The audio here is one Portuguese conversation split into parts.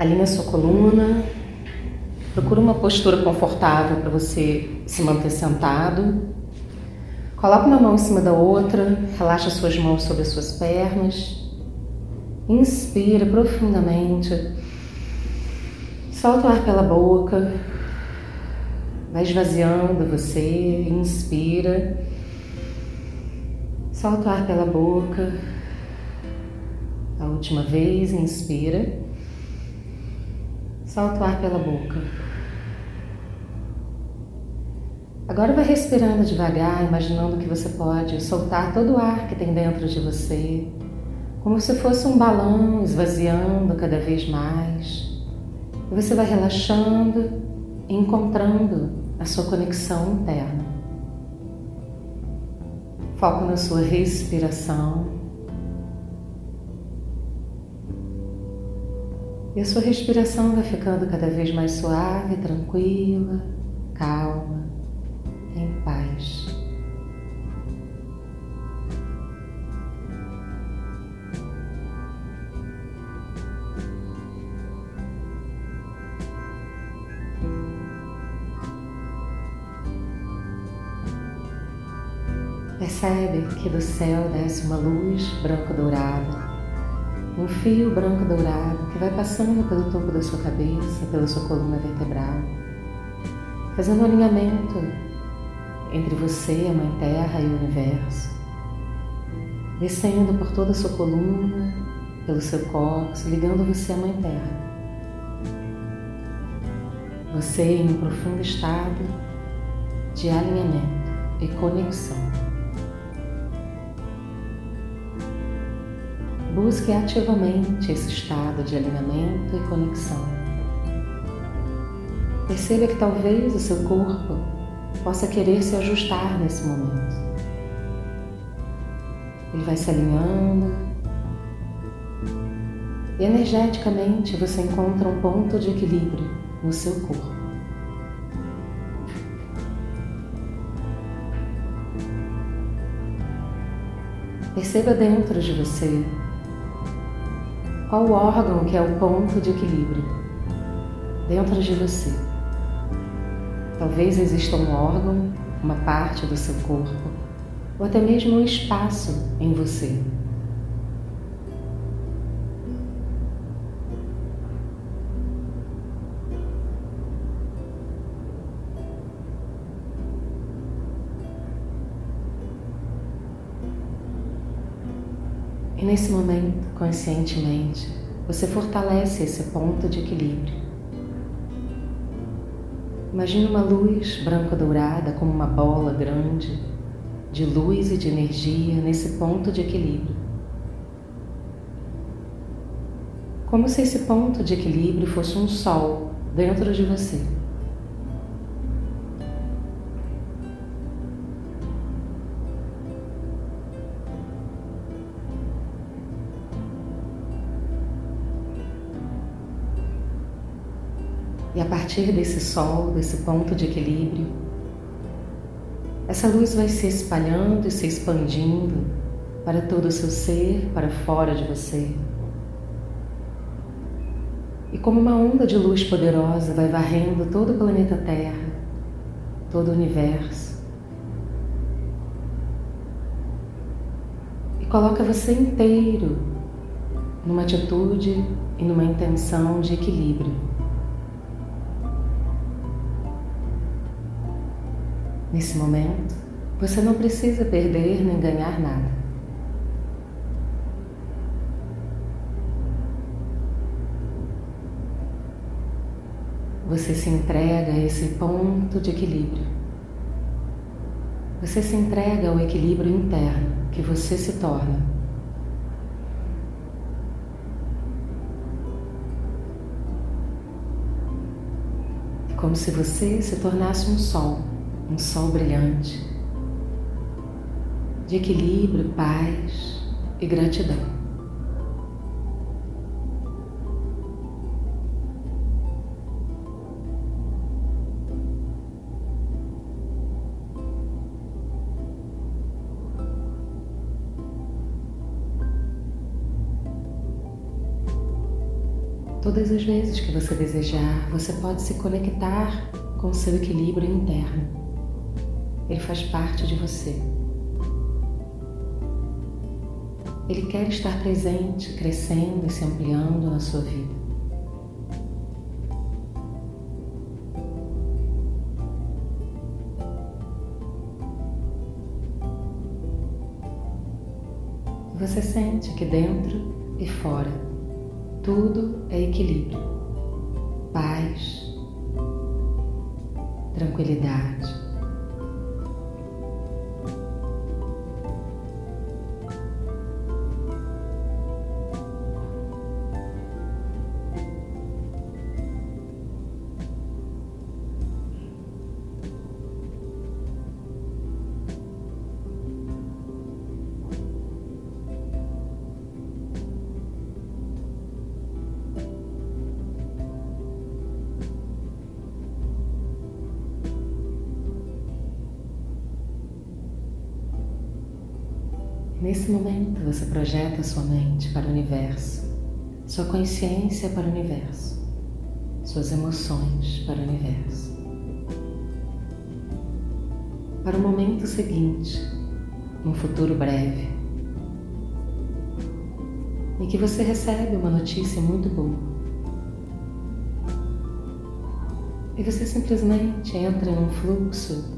Alinha sua coluna. Procura uma postura confortável para você se manter sentado. Coloca uma mão em cima da outra, relaxa suas mãos sobre as suas pernas. Inspira profundamente. Solta o ar pela boca. Vai esvaziando você. Inspira. Solta o ar pela boca. A última vez, inspira. Solta o ar pela boca. Agora vai respirando devagar, imaginando que você pode soltar todo o ar que tem dentro de você, como se fosse um balão esvaziando cada vez mais. E você vai relaxando e encontrando a sua conexão interna. Foco na sua respiração. E a sua respiração vai ficando cada vez mais suave, tranquila, calma, em paz. Percebe que do céu desce uma luz branco-dourada um fio branco dourado que vai passando pelo topo da sua cabeça, pela sua coluna vertebral, fazendo um alinhamento entre você, a Mãe Terra e o Universo, descendo por toda a sua coluna, pelo seu cóccix, ligando você à Mãe Terra. Você em um profundo estado de alinhamento e conexão. Busque ativamente esse estado de alinhamento e conexão. Perceba que talvez o seu corpo possa querer se ajustar nesse momento. Ele vai se alinhando e energeticamente você encontra um ponto de equilíbrio no seu corpo. Perceba dentro de você qual o órgão que é o ponto de equilíbrio dentro de você? Talvez exista um órgão, uma parte do seu corpo, ou até mesmo um espaço em você. E nesse momento, conscientemente, você fortalece esse ponto de equilíbrio. Imagine uma luz branco-dourada como uma bola grande de luz e de energia nesse ponto de equilíbrio. Como se esse ponto de equilíbrio fosse um sol dentro de você. Partir desse sol, desse ponto de equilíbrio, essa luz vai se espalhando e se expandindo para todo o seu ser, para fora de você. E como uma onda de luz poderosa vai varrendo todo o planeta Terra, todo o universo. E coloca você inteiro numa atitude e numa intenção de equilíbrio. Nesse momento, você não precisa perder nem ganhar nada. Você se entrega a esse ponto de equilíbrio. Você se entrega ao equilíbrio interno que você se torna. É como se você se tornasse um sol um sol brilhante de equilíbrio, paz e gratidão. Todas as vezes que você desejar, você pode se conectar com seu equilíbrio interno. Ele faz parte de você. Ele quer estar presente, crescendo e se ampliando na sua vida. Você sente que dentro e fora tudo é equilíbrio, paz, tranquilidade. Nesse momento, você projeta sua mente para o universo, sua consciência para o universo, suas emoções para o universo. Para o momento seguinte, num futuro breve, em que você recebe uma notícia muito boa. E você simplesmente entra num fluxo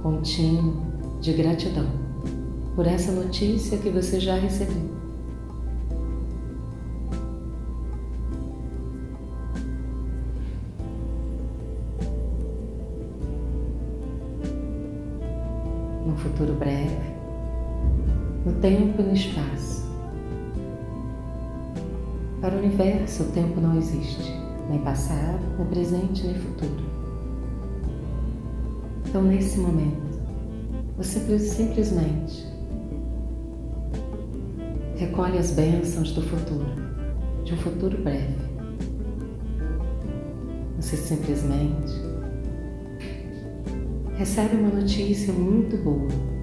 contínuo de gratidão por essa notícia que você já recebeu. No futuro breve, no tempo e no espaço. Para o universo, o tempo não existe, nem passado, nem presente, nem futuro. Então, nesse momento, você simplesmente recolhe as bênçãos do futuro, de um futuro breve. Você simplesmente recebe uma notícia muito boa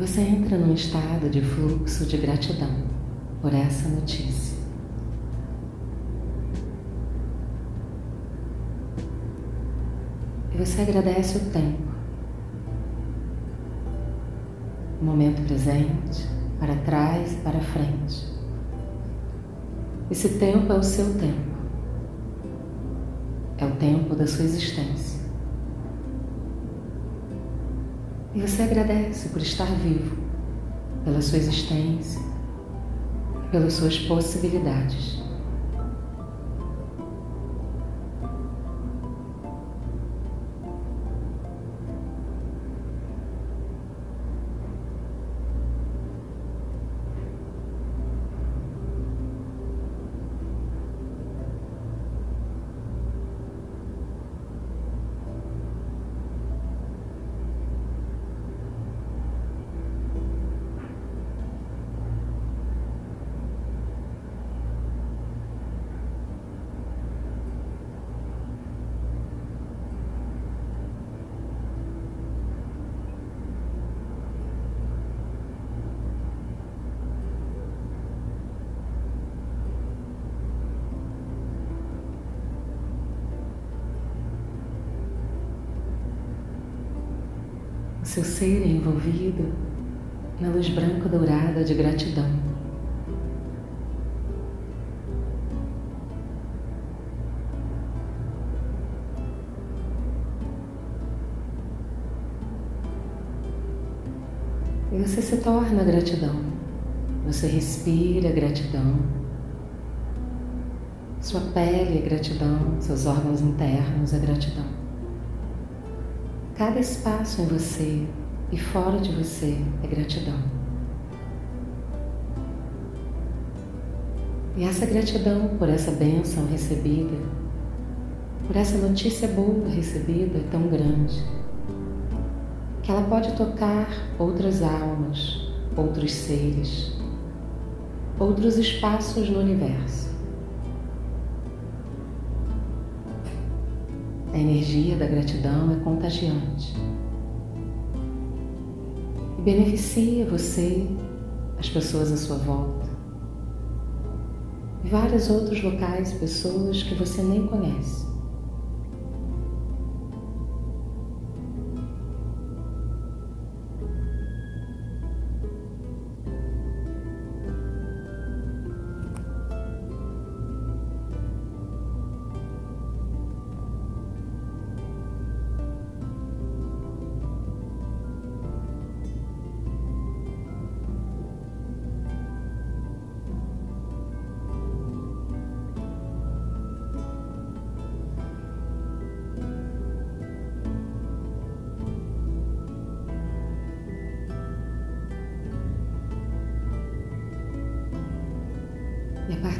você entra num estado de fluxo de gratidão por essa notícia. E você agradece o tempo, o momento presente, para trás e para frente. Esse tempo é o seu tempo, é o tempo da sua existência. E você agradece por estar vivo, pela sua existência, pelas suas possibilidades. Seu ser é envolvido na luz branco-dourada de gratidão. E você se torna gratidão. Você respira gratidão. Sua pele é gratidão, seus órgãos internos é gratidão. Cada espaço em você e fora de você é gratidão. E essa gratidão por essa bênção recebida, por essa notícia boa recebida é tão grande, que ela pode tocar outras almas, outros seres, outros espaços no universo. A energia da gratidão é contagiante e beneficia você, as pessoas à sua volta e vários outros locais, pessoas que você nem conhece.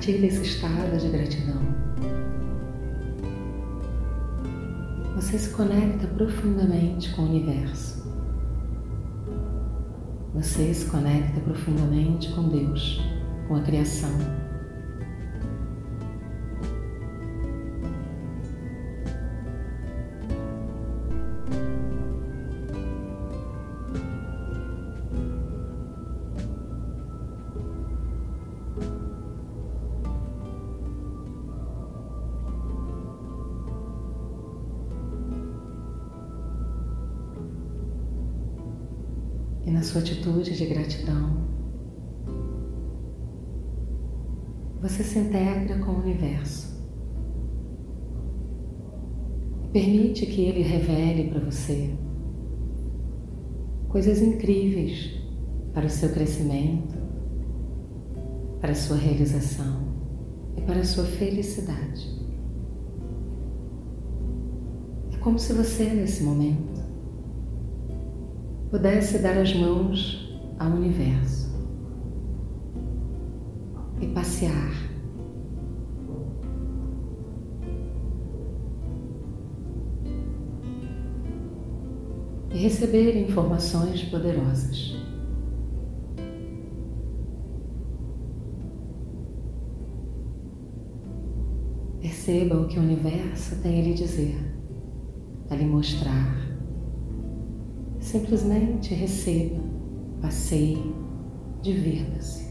E a partir desse estado de gratidão, você se conecta profundamente com o universo. Você se conecta profundamente com Deus, com a criação. Na sua atitude de gratidão, você se integra com o universo. Permite que ele revele para você coisas incríveis para o seu crescimento, para a sua realização e para a sua felicidade. É como se você, nesse momento, pudesse dar as mãos ao universo e passear. E receber informações poderosas. Perceba o que o universo tem a lhe dizer, a lhe mostrar Simplesmente receba, passeie, divirta-se.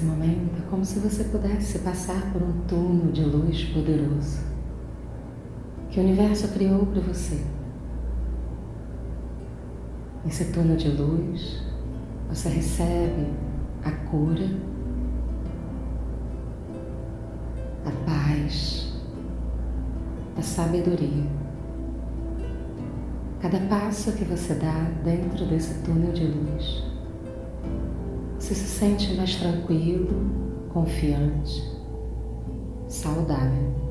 Nesse momento, é como se você pudesse passar por um túnel de luz poderoso que o universo criou para você. Nesse túnel de luz, você recebe a cura, a paz, a sabedoria. Cada passo que você dá dentro desse túnel de luz, você se sente mais tranquilo, confiante, saudável.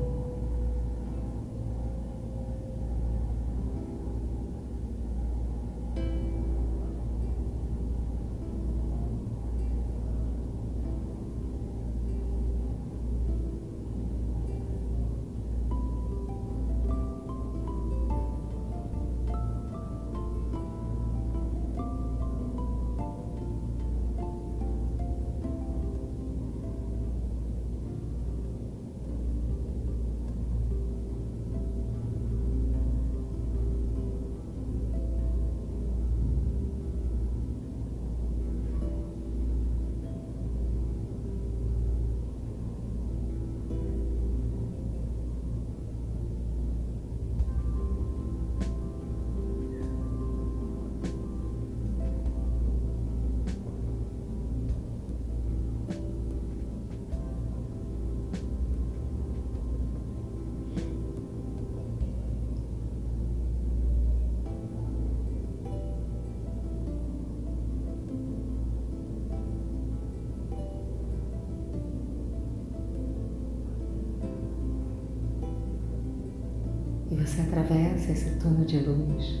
Você atravessa esse túnel de luz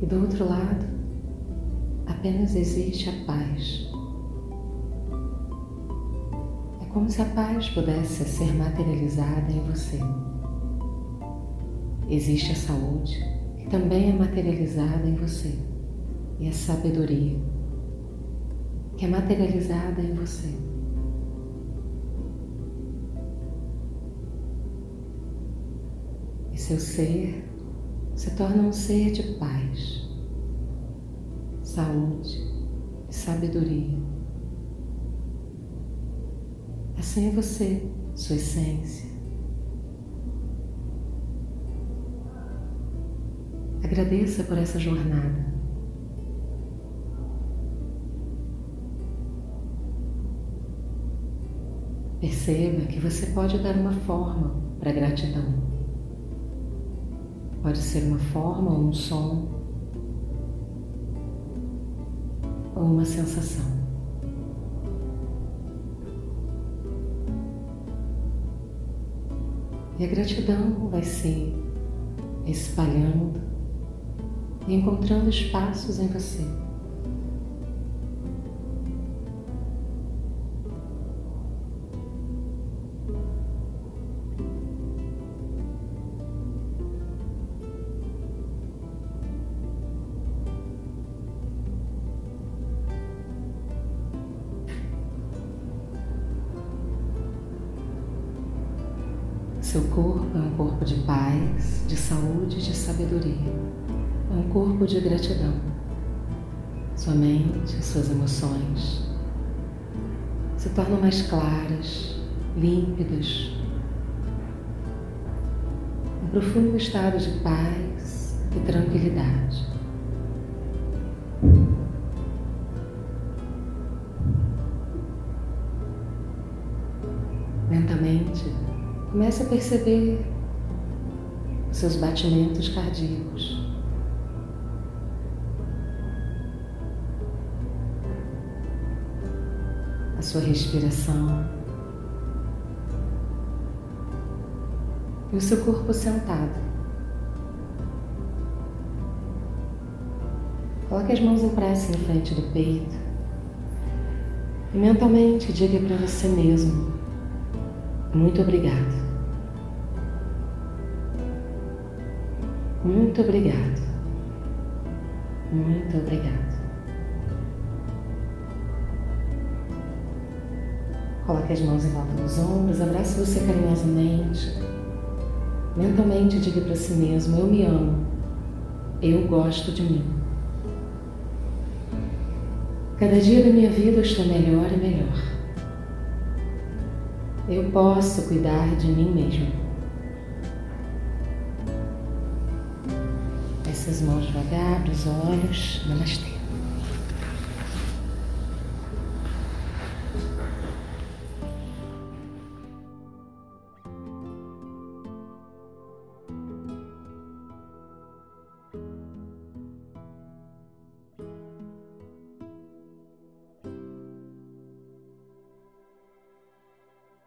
e do outro lado apenas existe a paz. É como se a paz pudesse ser materializada em você. Existe a saúde, que também é materializada em você, e a sabedoria, que é materializada em você. Seu ser se torna um ser de paz, saúde e sabedoria. Assim é você, sua essência. Agradeça por essa jornada. Perceba que você pode dar uma forma para a gratidão. Pode ser uma forma ou um som ou uma sensação. E a gratidão vai se espalhando e encontrando espaços em você. Corpo é um corpo de paz, de saúde e de sabedoria. É um corpo de gratidão. Sua mente, suas emoções se tornam mais claras, límpidas. Um profundo estado de paz e tranquilidade. Comece a perceber os seus batimentos cardíacos. A sua respiração. E o seu corpo sentado. Coloque as mãos em prece na frente do peito. E mentalmente diga para você mesmo: Muito obrigado. Muito obrigado. Muito obrigado. Coloque as mãos em volta dos ombros, abrace você carinhosamente. Mentalmente diga para si mesmo: Eu me amo. Eu gosto de mim. Cada dia da minha vida eu estou melhor e melhor. Eu posso cuidar de mim mesmo. Essas mãos devagar, os olhos. Namastê.